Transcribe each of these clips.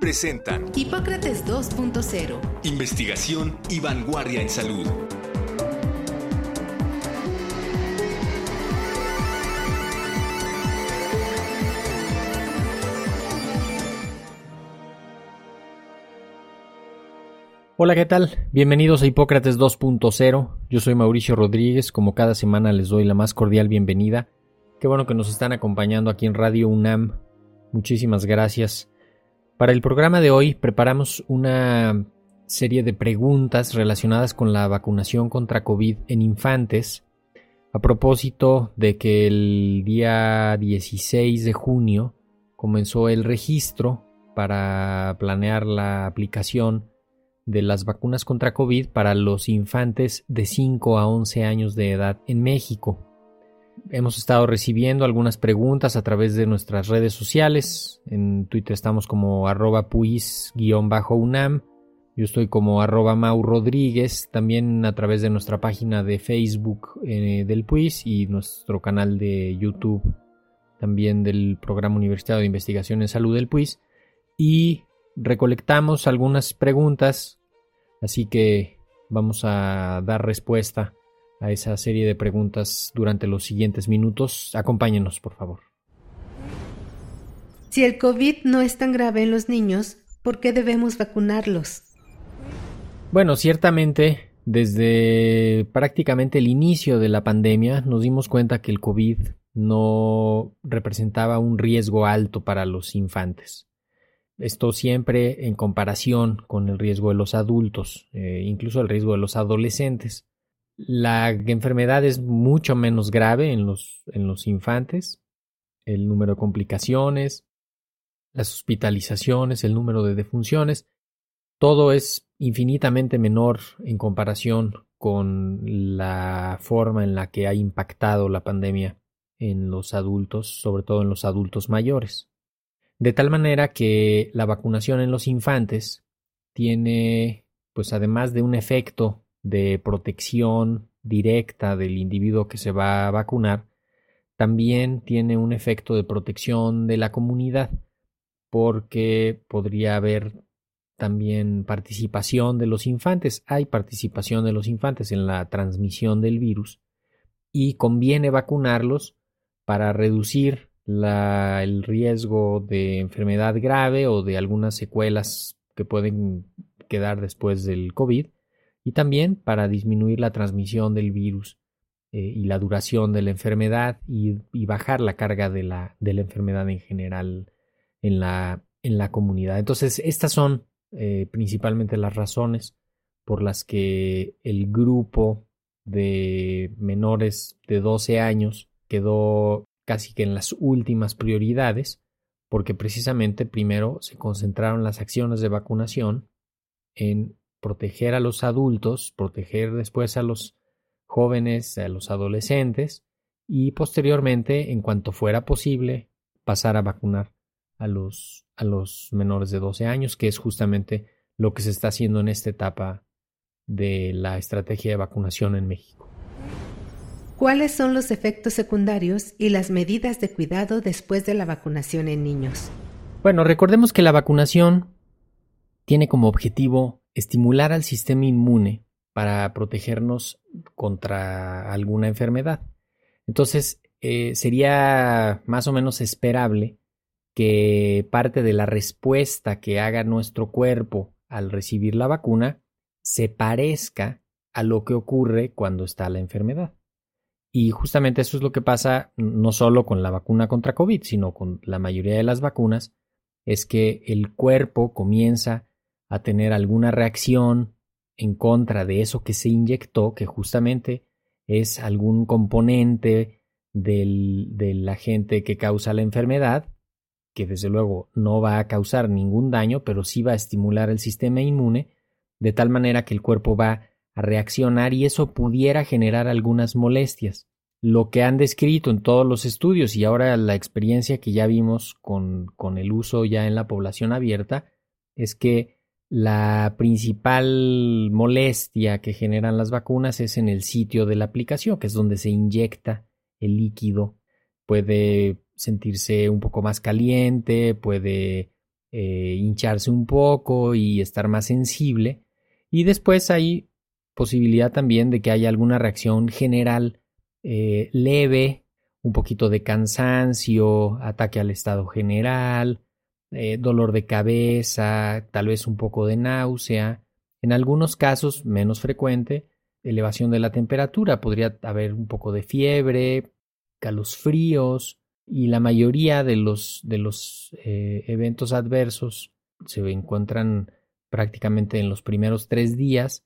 presentan Hipócrates 2.0. Investigación y vanguardia en salud. Hola, ¿qué tal? Bienvenidos a Hipócrates 2.0. Yo soy Mauricio Rodríguez. Como cada semana les doy la más cordial bienvenida. Qué bueno que nos están acompañando aquí en Radio UNAM. Muchísimas gracias. Para el programa de hoy preparamos una serie de preguntas relacionadas con la vacunación contra COVID en infantes. A propósito de que el día 16 de junio comenzó el registro para planear la aplicación de las vacunas contra COVID para los infantes de 5 a 11 años de edad en México. Hemos estado recibiendo algunas preguntas a través de nuestras redes sociales. En Twitter estamos como arroba puis-unam. Yo estoy como arroba Mau Rodríguez. También a través de nuestra página de Facebook eh, del puis y nuestro canal de YouTube también del Programa Universitario de Investigación en Salud del puis. Y recolectamos algunas preguntas, así que vamos a dar respuesta a esa serie de preguntas durante los siguientes minutos. Acompáñenos, por favor. Si el COVID no es tan grave en los niños, ¿por qué debemos vacunarlos? Bueno, ciertamente, desde prácticamente el inicio de la pandemia nos dimos cuenta que el COVID no representaba un riesgo alto para los infantes. Esto siempre en comparación con el riesgo de los adultos, eh, incluso el riesgo de los adolescentes. La enfermedad es mucho menos grave en los, en los infantes. El número de complicaciones, las hospitalizaciones, el número de defunciones, todo es infinitamente menor en comparación con la forma en la que ha impactado la pandemia en los adultos, sobre todo en los adultos mayores. De tal manera que la vacunación en los infantes tiene, pues además de un efecto de protección directa del individuo que se va a vacunar, también tiene un efecto de protección de la comunidad, porque podría haber también participación de los infantes. Hay participación de los infantes en la transmisión del virus y conviene vacunarlos para reducir el riesgo de enfermedad grave o de algunas secuelas que pueden quedar después del COVID y también para disminuir la transmisión del virus eh, y la duración de la enfermedad y, bajar la carga de la, de la, enfermedad en general en la, en la comunidad. Entonces, estas son eh, principalmente las razones por las que el grupo de menores de 12 años quedó casi que en las últimas prioridades, porque precisamente primero se concentraron las acciones de vacunación en proteger a los adultos, proteger después a los jóvenes, a los adolescentes y posteriormente, en cuanto fuera posible, pasar a vacunar a los, a los menores de 12 años, que es justamente lo que se está haciendo en esta etapa de la estrategia de vacunación en México. ¿Cuáles son los efectos secundarios y las medidas de cuidado después de la vacunación en niños? Bueno, recordemos que la vacunación tiene como objetivo estimular al sistema inmune para protegernos contra alguna enfermedad. Entonces, eh, sería más o menos esperable que parte de la respuesta que haga nuestro cuerpo al recibir la vacuna se parezca a lo que ocurre cuando está la enfermedad. Y justamente eso es lo que pasa no solo con la vacuna contra COVID, sino con la mayoría de las vacunas, es que el cuerpo comienza a tener alguna reacción en contra de eso que se inyectó, que justamente es algún componente del, del agente que causa la enfermedad, que desde luego no va a causar ningún daño, pero sí va a estimular el sistema inmune de tal manera que el cuerpo va a reaccionar y eso pudiera generar algunas molestias. Lo que han descrito en todos los estudios y ahora la experiencia que ya vimos con, con el uso ya en la población abierta es que la principal molestia que generan las vacunas es en el sitio de la aplicación, que es donde se inyecta el líquido. Puede sentirse un poco más caliente, puede eh, hincharse un poco y estar más sensible. Y después hay posibilidad también de que haya alguna reacción general eh, leve, un poquito de cansancio, ataque al estado general, eh, dolor de cabeza, tal vez un poco de náusea. En algunos casos, menos frecuente, elevación de la temperatura. Podría haber un poco de fiebre, fríos y la mayoría de los, de los eh, eventos adversos se encuentran prácticamente en los primeros tres días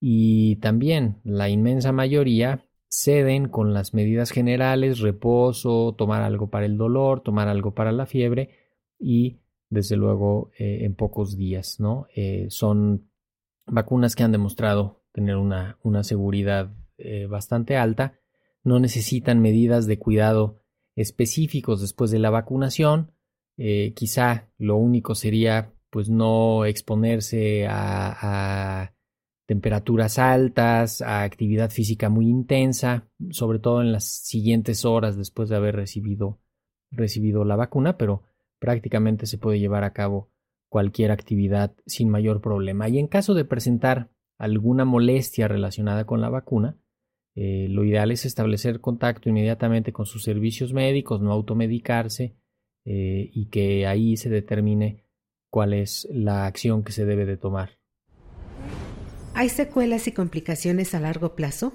y también la inmensa mayoría ceden con las medidas generales, reposo, tomar algo para el dolor, tomar algo para la fiebre y desde luego eh, en pocos días, ¿no? Eh, son vacunas que han demostrado tener una, una seguridad bastante alta, no necesitan medidas de cuidado específicos después de la vacunación. Eh, quizá lo único sería pues no exponerse a, temperaturas altas, a actividad física muy intensa, sobre todo en las siguientes horas después de haber recibido, recibido la vacuna, pero prácticamente se puede llevar a cabo cualquier actividad sin mayor problema. Y en caso de presentar alguna molestia relacionada con la vacuna, eh, lo ideal es establecer contacto inmediatamente con sus servicios médicos, no automedicarse eh, y que ahí se determine cuál es la acción que se debe de tomar. ¿Hay secuelas y complicaciones a largo plazo?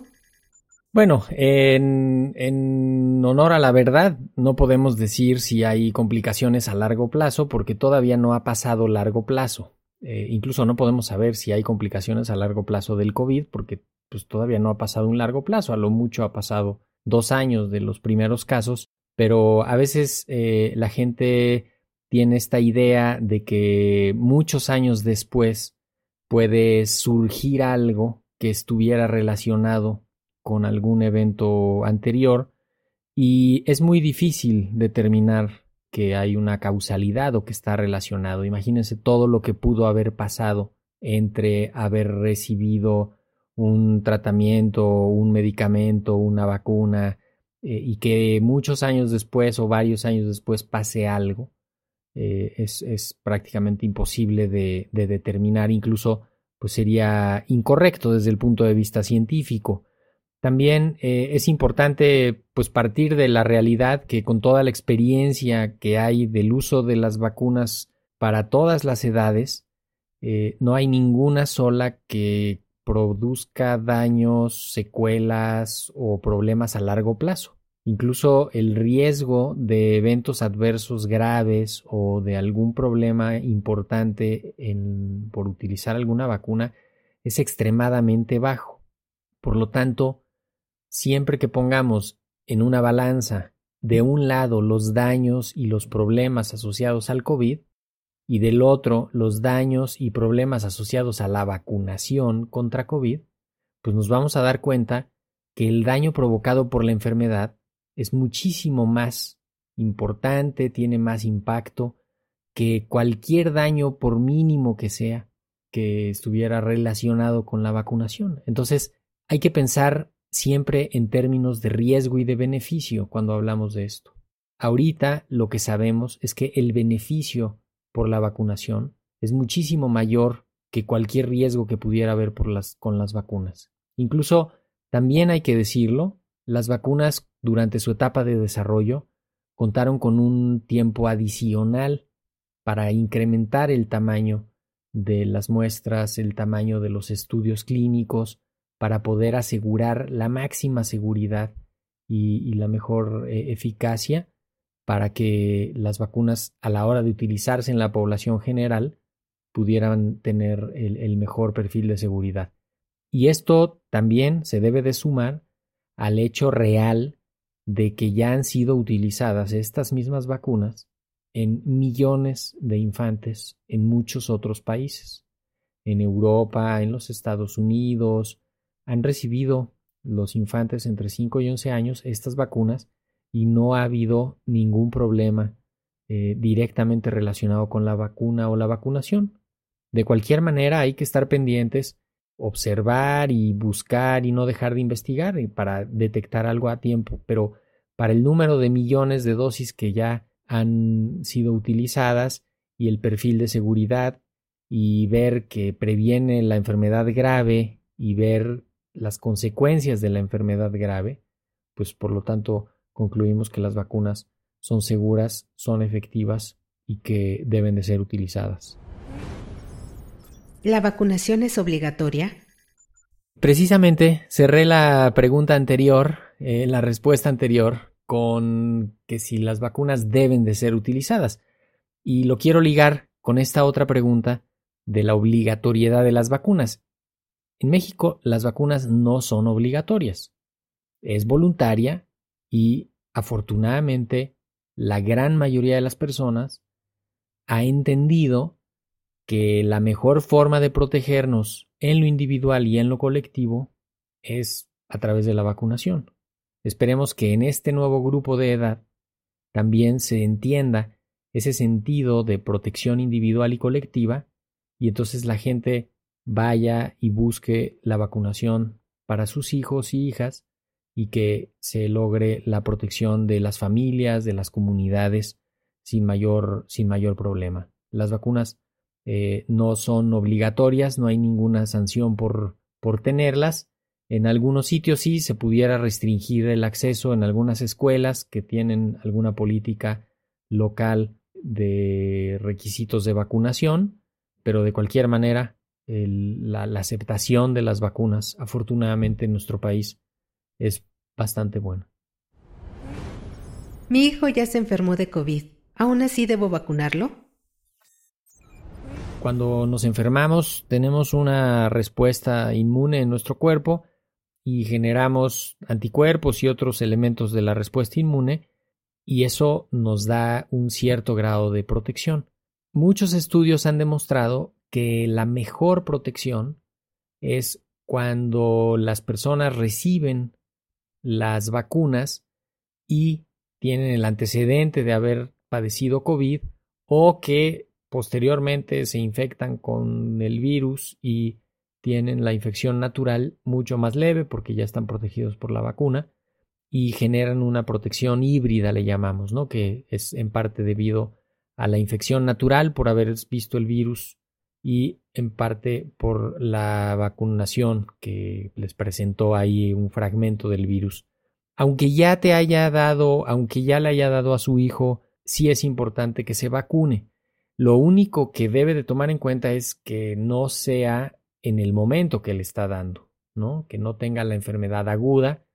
Bueno, en, honor a la verdad, no podemos decir si hay complicaciones a largo plazo porque todavía no ha pasado largo plazo. Eh, incluso no podemos saber si hay complicaciones a largo plazo del COVID porque pues todavía no ha pasado un largo plazo, a lo mucho ha pasado dos años de los primeros casos, pero a veces eh, la gente tiene esta idea de que muchos años después puede surgir algo que estuviera relacionado con algún evento anterior y es muy difícil determinar que hay una causalidad o que está relacionado. Imagínense todo lo que pudo haber pasado entre haber recibido un tratamiento, un medicamento, una vacuna, eh, y que muchos años después o varios años después pase algo, eh, es, prácticamente imposible de, determinar, incluso pues sería incorrecto desde el punto de vista científico. También eh, es importante pues partir de la realidad que con toda la experiencia que hay del uso de las vacunas para todas las edades, no hay ninguna sola que produzca daños, secuelas o problemas a largo plazo. Incluso el riesgo de eventos adversos graves o de algún problema importante por utilizar alguna vacuna es extremadamente bajo. Por lo tanto, siempre que pongamos en una balanza de un lado los daños y los problemas asociados al COVID, y del otro los daños y problemas asociados a la vacunación contra COVID, pues nos vamos a dar cuenta que el daño provocado por la enfermedad es muchísimo más importante, tiene más impacto que cualquier daño, por mínimo que sea, que estuviera relacionado con la vacunación. Entonces, hay que pensar siempre en términos de riesgo y de beneficio cuando hablamos de esto. Ahorita lo que sabemos es que el beneficio por la vacunación es muchísimo mayor que cualquier riesgo que pudiera haber con las vacunas. Incluso, también hay que decirlo, las vacunas durante su etapa de desarrollo contaron con un tiempo adicional para incrementar el tamaño de las muestras, el tamaño de los estudios clínicos, para poder asegurar la máxima seguridad y, la mejor eh, eficacia para que las vacunas a la hora de utilizarse en la población general pudieran tener el, mejor perfil de seguridad. Y esto también se debe de sumar al hecho real de que ya han sido utilizadas estas mismas vacunas en millones de infantes en muchos otros países. en Europa, en los Estados Unidos, han recibido los infantes entre 5 y 11 años estas vacunas y no ha habido ningún problema eh, directamente relacionado con la vacuna o la vacunación. De cualquier manera, hay que estar pendientes, observar y buscar y no dejar de investigar para detectar algo a tiempo, pero para el número de millones de dosis que ya han sido utilizadas y el perfil de seguridad y ver que previene la enfermedad grave y ver las consecuencias de la enfermedad grave, pues por lo tanto concluimos que las vacunas son seguras, son efectivas y que deben de ser utilizadas. ¿La vacunación es obligatoria? Precisamente cerré la pregunta anterior, eh, la respuesta anterior, con que si las vacunas deben de ser utilizadas. Y lo quiero ligar con esta otra pregunta de la obligatoriedad de las vacunas. En México las vacunas no son obligatorias. Es voluntaria y afortunadamente la gran mayoría de las personas ha entendido que la mejor forma de protegernos en lo individual y en lo colectivo es a través de la vacunación. Esperemos que en este nuevo grupo de edad también se entienda ese sentido de protección individual y colectiva y entonces la gente vaya y busque la vacunación para sus hijos y hijas y que se logre la protección de las familias, de las comunidades sin mayor, sin mayor problema. Las vacunas eh, no son obligatorias, no hay ninguna sanción por, por tenerlas. En algunos sitios sí se pudiera restringir el acceso en algunas escuelas que tienen alguna política local de requisitos de vacunación, pero de cualquier manera la, aceptación de las vacunas, afortunadamente en nuestro país, es bastante buena. Mi hijo ya se enfermó de COVID. ¿Aún así debo vacunarlo? Cuando nos enfermamos tenemos una respuesta inmune en nuestro cuerpo y generamos anticuerpos y otros elementos de la respuesta inmune y eso nos da un cierto grado de protección. Muchos estudios han demostrado que la mejor protección es cuando las personas reciben las vacunas y tienen el antecedente de haber padecido COVID o que posteriormente se infectan con el virus y tienen la infección natural mucho más leve porque ya están protegidos por la vacuna y generan una protección híbrida, le llamamos, ¿no? Que es en parte debido a la infección natural por haber visto el virus y en parte por la vacunación que les presentó ahí un fragmento del virus. Aunque ya te haya dado, aunque ya le haya dado a su hijo, sí es importante que se vacune. Lo único que debe de tomar en cuenta es que no sea en el momento que le está dando, ¿no? Que no tenga la enfermedad aguda.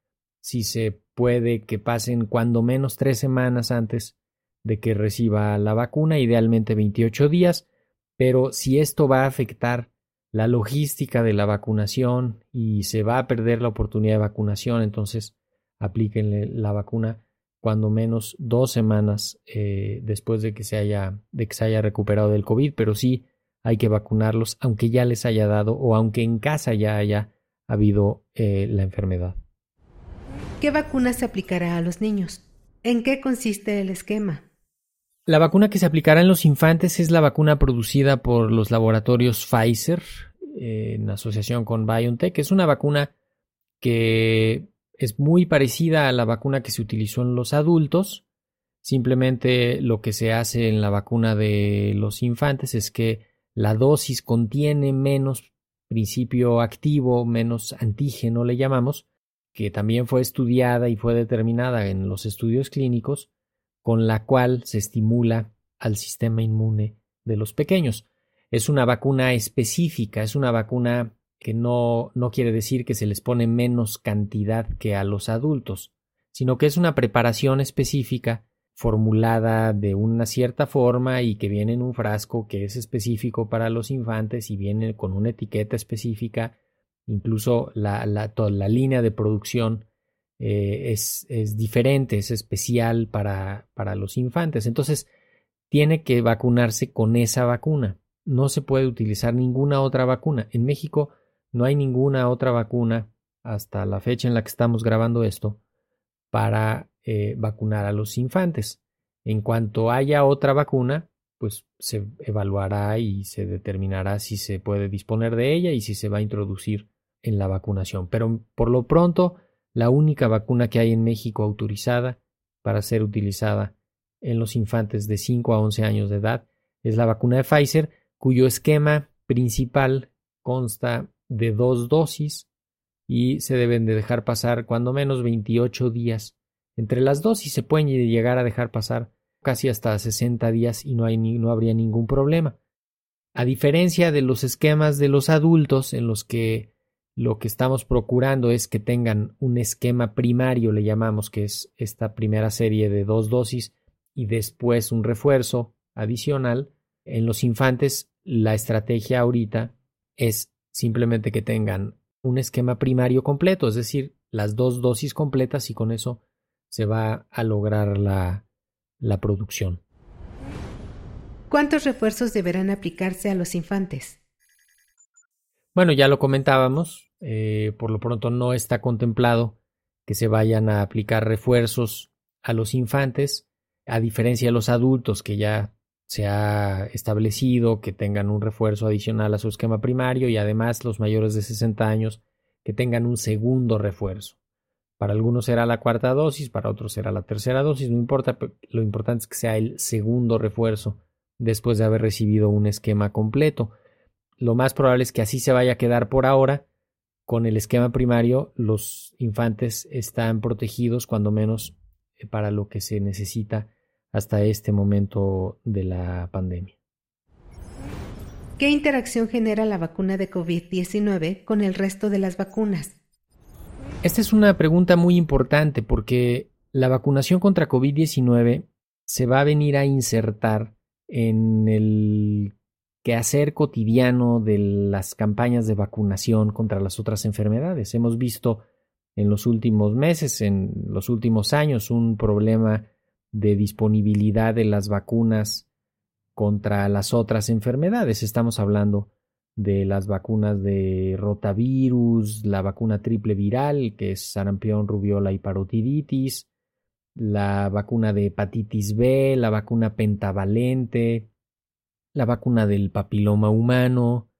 Si se puede que pasen cuando menos tres semanas antes de que reciba la vacuna, idealmente 28 días, pero si esto va a afectar la logística de la vacunación y se va a perder la oportunidad de vacunación, entonces aplíquenle la vacuna cuando menos dos semanas eh, después de que, se haya, recuperado del COVID, pero sí hay que vacunarlos aunque ya les haya dado o aunque en casa ya haya habido eh, la enfermedad. ¿Qué vacuna se aplicará a los niños? ¿En qué consiste el esquema? La vacuna que se aplicará en los infantes es la vacuna producida por los laboratorios Pfizer en asociación con BioNTech. Es una vacuna que es muy parecida a la vacuna que se utilizó en los adultos. Simplemente lo que se hace en la vacuna de los infantes es que la dosis contiene menos principio activo, menos antígeno le llamamos, que también fue estudiada y fue determinada en los estudios clínicos con la cual se estimula al sistema inmune de los pequeños. Es una vacuna específica, es una vacuna que no, no quiere decir que se les pone menos cantidad que a los adultos, sino que es una preparación específica formulada de una cierta forma y que viene en un frasco que es específico para los infantes y viene con una etiqueta específica, incluso la, la, toda la línea de producción eh, es, es, diferente, es especial para, para los infantes. Entonces, tiene que vacunarse con esa vacuna. no se puede utilizar ninguna otra vacuna. En México no hay ninguna otra vacuna hasta la fecha en la que estamos grabando esto para eh, vacunar a los infantes. En cuanto haya otra vacuna, pues se evaluará y se determinará si se puede disponer de ella y si se va a introducir en la vacunación. Pero por lo pronto, la única vacuna que hay en México autorizada para ser utilizada en los infantes de 5 a 11 años de edad es la vacuna de Pfizer, cuyo esquema principal consta de dos dosis y se deben de dejar pasar cuando menos 28 días. Entre las dosis se pueden llegar a dejar pasar casi hasta 60 días y no, no habría ningún problema. A diferencia de los esquemas de los adultos en los que lo que estamos procurando es que tengan un esquema primario, le llamamos, que es esta primera serie de dos dosis y después un refuerzo adicional. En los infantes, la estrategia ahorita es simplemente que tengan un esquema primario completo, es decir, las dos dosis completas y con eso se va a lograr la, la producción. ¿Cuántos refuerzos deberán aplicarse a los infantes? Bueno, ya lo comentábamos, eh, por lo pronto no está contemplado que se vayan a aplicar refuerzos a los infantes, a diferencia de los adultos que ya se ha establecido que tengan un refuerzo adicional a su esquema primario y además los mayores de 60 años que tengan un segundo refuerzo. Para algunos será la cuarta dosis, para otros será la tercera dosis, no importa, lo importante es que sea el segundo refuerzo después de haber recibido un esquema completo. Lo más probable es que así se vaya a quedar por ahora. Con el esquema primario, los infantes están protegidos, cuando menos eh, para lo que se necesita hasta este momento de la pandemia. ¿Qué interacción genera la vacuna de COVID-19 con el resto de las vacunas? Esta es una pregunta muy importante porque la vacunación contra COVID-19 se va a venir a insertar en el quehacer cotidiano de las campañas de vacunación contra las otras enfermedades. Hemos visto en los últimos meses, en los últimos años, un problema de disponibilidad de las vacunas contra las otras enfermedades. Estamos hablando de las vacunas de rotavirus, la vacuna triple viral, que es sarampión, rubiola y parotiditis, la vacuna de hepatitis B, la vacuna pentavalente, la vacuna del papiloma humano,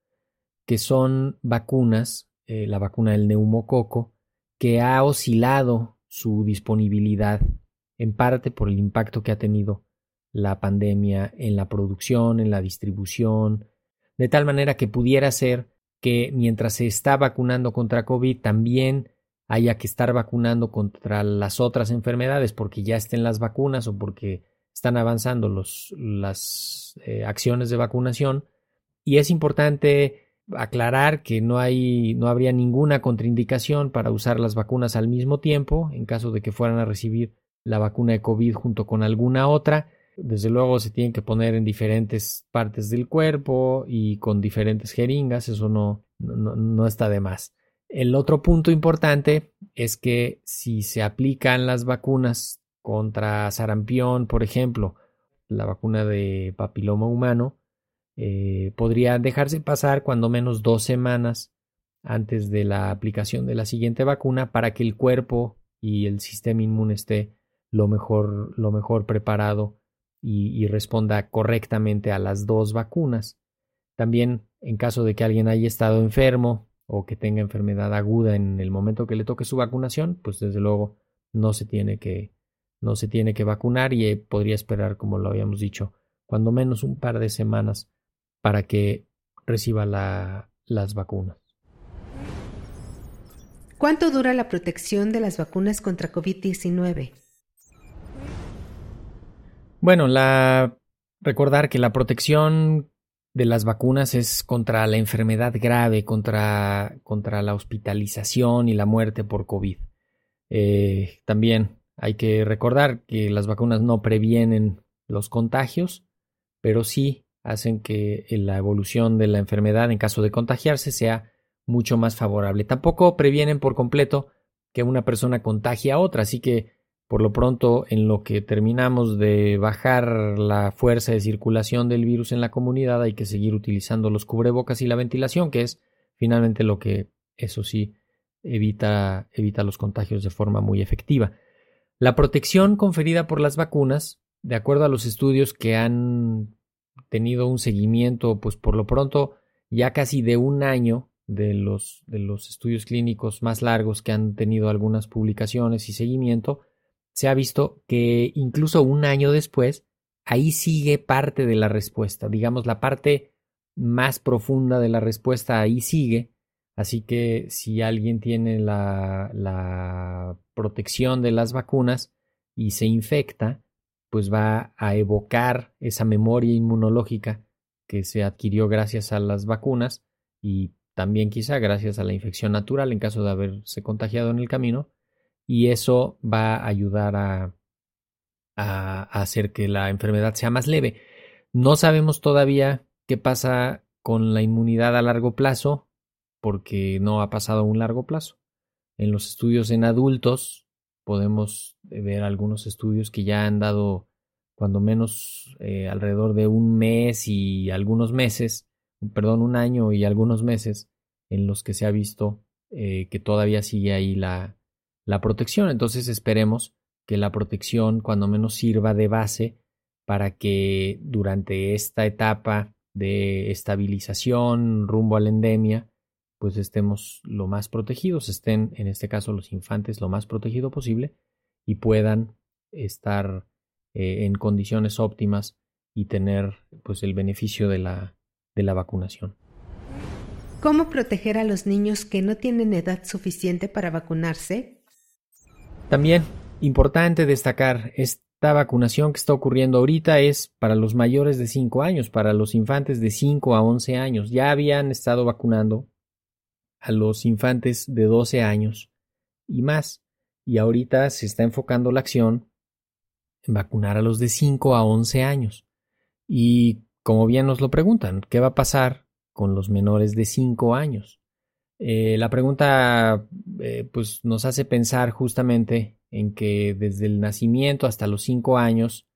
que son vacunas, eh, la vacuna del neumococo, que ha oscilado su disponibilidad en parte por el impacto que ha tenido la pandemia en la producción, en la distribución, de tal manera que pudiera ser que mientras se está vacunando contra COVID también haya que estar vacunando contra las otras enfermedades porque ya estén las vacunas o porque están avanzando los, las eh, acciones de vacunación. Y es importante aclarar que no hay, no habría ninguna contraindicación para usar las vacunas al mismo tiempo en caso de que fueran a recibir la vacuna de COVID junto con alguna otra desde luego se tienen que poner en diferentes partes del cuerpo y con diferentes jeringas, eso no, no, está de más. El otro punto importante es que si se aplican las vacunas contra sarampión, por ejemplo, la vacuna de papiloma humano, eh, podría dejarse pasar cuando menos dos semanas antes de la aplicación de la siguiente vacuna para que el cuerpo y el sistema inmune esté lo mejor, lo mejor preparado y, responda correctamente a las dos vacunas. También, en caso de que alguien haya estado enfermo o que tenga enfermedad aguda en el momento que le toque su vacunación, pues desde luego no se tiene que, no se tiene que vacunar y eh, podría esperar, como lo habíamos dicho, cuando menos un par de semanas para que reciba la, las vacunas. ¿Cuánto dura la protección de las vacunas contra COVID-19? Bueno, la recordar que la protección de las vacunas es contra la enfermedad grave, contra, contra la hospitalización y la muerte por COVID. Eh, también hay que recordar que las vacunas no previenen los contagios, pero sí hacen que la evolución de la enfermedad en caso de contagiarse sea mucho más favorable. Tampoco previenen por completo que una persona contagie a otra, así que Por lo pronto, en lo que terminamos de bajar la fuerza de circulación del virus en la comunidad, hay que seguir utilizando los cubrebocas y la ventilación, que es finalmente lo que, eso sí, evita, evita los contagios de forma muy efectiva. La protección conferida por las vacunas, de acuerdo a los estudios que han tenido un seguimiento, pues por lo pronto, ya casi de un año de los, de los estudios clínicos más largos que han tenido algunas publicaciones y seguimiento, se ha visto que incluso un año después, ahí sigue parte de la respuesta, digamos la parte más profunda de la respuesta ahí sigue, así que si alguien tiene la, protección de las vacunas y se infecta, pues va a evocar esa memoria inmunológica que se adquirió gracias a las vacunas y también quizá gracias a la infección natural en caso de haberse contagiado en el camino y eso va a ayudar a, hacer que la enfermedad sea más leve. No sabemos todavía qué pasa con la inmunidad a largo plazo porque no ha pasado un largo plazo. En los estudios en adultos podemos ver algunos estudios que ya han dado cuando menos eh, alrededor de un mes y algunos meses, perdón, un año y algunos meses en los que se ha visto eh, que todavía sigue ahí la, la protección. Entonces esperemos que la protección cuando menos sirva de base para que durante esta etapa de estabilización rumbo a la endemia, pues estemos lo más protegidos, estén en este caso los infantes lo más protegido posible y puedan estar eh, en condiciones óptimas y tener pues el beneficio de la, de la vacunación. ¿Cómo proteger a los niños que no tienen edad suficiente para vacunarse también, importante destacar, esta vacunación que está ocurriendo ahorita es para los mayores de 5 años, para los infantes de 5 a 11 años. Ya habían estado vacunando a los infantes de 12 años y más. Y ahorita se está enfocando la acción en vacunar a los de 5 a 11 años. Y como bien nos lo preguntan, ¿qué va a pasar con los menores de 5 años? Eh, la pregunta eh, pues nos hace pensar justamente en que desde el nacimiento hasta los cinco años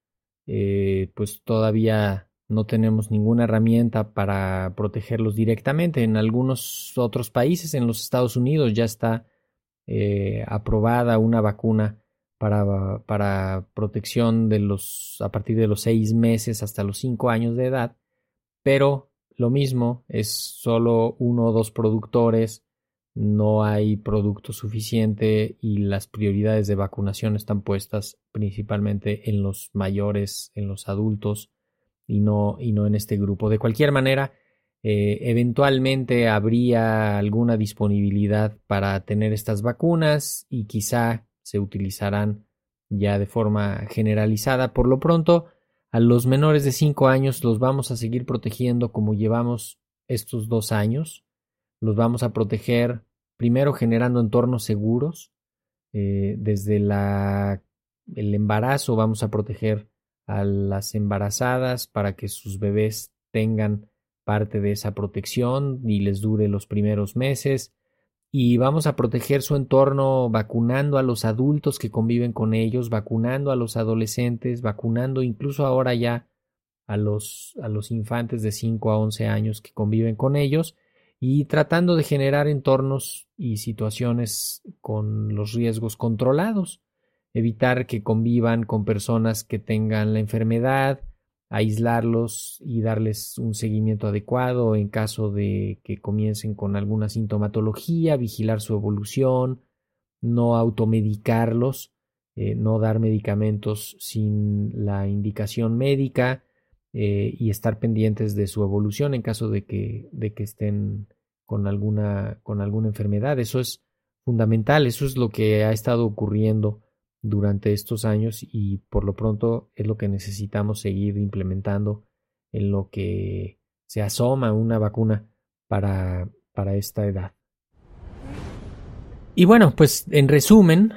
eh, pues todavía no tenemos ninguna herramienta para protegerlos directamente. En algunos otros países, en los Estados Unidos, ya está aprobada una vacuna para, para, protección de los a partir de los seis meses hasta los cinco años de edad, pero lo mismo, es solo uno o dos productores, no hay producto suficiente y las prioridades de vacunación están puestas principalmente en los mayores, en los adultos y no, y no en este grupo. De cualquier manera, eh, eventualmente habría alguna disponibilidad para tener estas vacunas y quizá se utilizarán ya de forma generalizada. Por lo pronto, a los menores de 5 años los vamos a seguir protegiendo como llevamos estos dos años. Los vamos a proteger primero generando entornos seguros. Eh, desde la, el embarazo vamos a proteger a las embarazadas para que sus bebés tengan parte de esa protección y les dure los primeros meses. Y vamos a proteger su entorno vacunando a los adultos que conviven con ellos, vacunando a los adolescentes, vacunando incluso ahora ya a los, a los infantes de 5 a 11 años que conviven con ellos y tratando de generar entornos y situaciones con los riesgos controlados, evitar que convivan con personas que tengan la enfermedad, aislarlos y darles un seguimiento adecuado en caso de que comiencen con alguna sintomatología, vigilar su evolución, no automedicarlos, eh, no dar medicamentos sin la indicación médica eh, y estar pendientes de su evolución en caso de que, de que estén con alguna, con alguna enfermedad. Eso es fundamental, eso es lo que ha estado ocurriendo durante estos años y por lo pronto es lo que necesitamos seguir implementando en lo que se asoma una vacuna para, para esta edad. Y bueno, pues en resumen,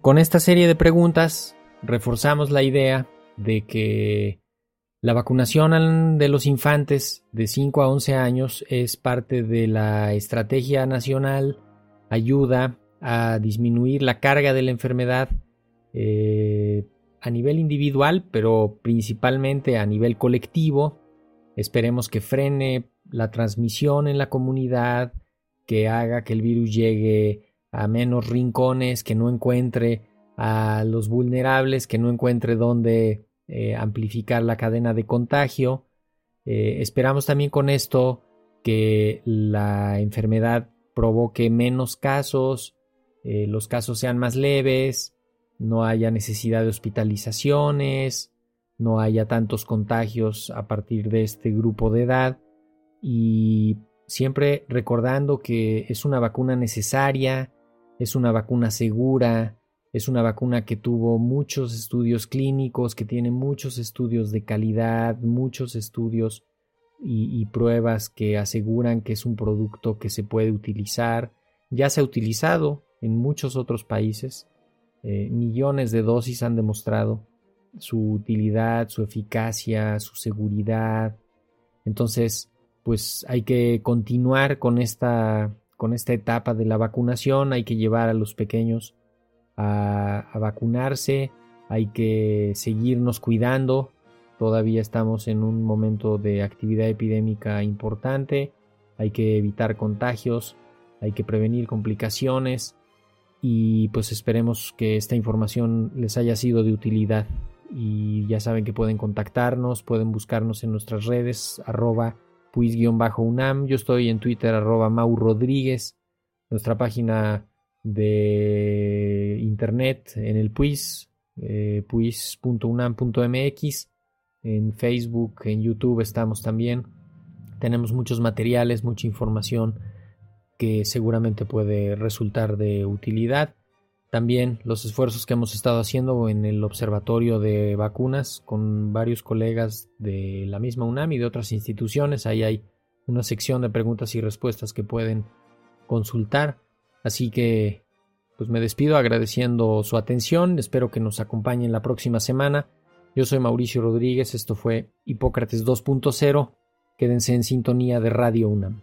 con esta serie de preguntas reforzamos la idea de que la vacunación de los infantes de 5 a 11 años es parte de la estrategia nacional, ayuda a disminuir la carga de la enfermedad eh, a nivel individual, pero principalmente a nivel colectivo. Esperemos que frene la transmisión en la comunidad, que haga que el virus llegue a menos rincones, que no encuentre a los vulnerables, que no encuentre dónde eh, amplificar la cadena de contagio. Eh, esperamos también con esto que la enfermedad provoque menos casos, los casos sean más leves, no haya necesidad de hospitalizaciones, no haya tantos contagios a partir de este grupo de edad y siempre recordando que es una vacuna necesaria, es una vacuna segura, es una vacuna que tuvo muchos estudios clínicos, que tiene muchos estudios de calidad, muchos estudios y, pruebas que aseguran que es un producto que se puede utilizar. Ya se ha utilizado en muchos otros países. Eh, millones de dosis han demostrado su utilidad, su eficacia, su seguridad. Entonces, pues hay que continuar con esta, con esta etapa de la vacunación, hay que llevar a los pequeños a, vacunarse, hay que seguirnos cuidando, todavía estamos en un momento de actividad epidémica importante, hay que evitar contagios, hay que prevenir complicaciones y pues esperemos que esta información les haya sido de utilidad. Y ya saben que pueden contactarnos, pueden buscarnos en nuestras redes arroba puis-unam, yo estoy en Twitter arroba Mau Rodríguez, nuestra página de internet en el puis, eh, puis.unam.mx, en Facebook, en YouTube estamos también. Tenemos muchos materiales, mucha información que seguramente puede resultar de utilidad. También los esfuerzos que hemos estado haciendo en el observatorio de vacunas con varios colegas de la misma UNAM y de otras instituciones. Ahí hay una sección de preguntas y respuestas que pueden consultar. Así que, pues me despido agradeciendo su atención. Espero que nos acompañen la próxima semana. Yo soy Mauricio Rodríguez. Esto fue Hipócrates 2.0. Quédense en sintonía de Radio UNAM.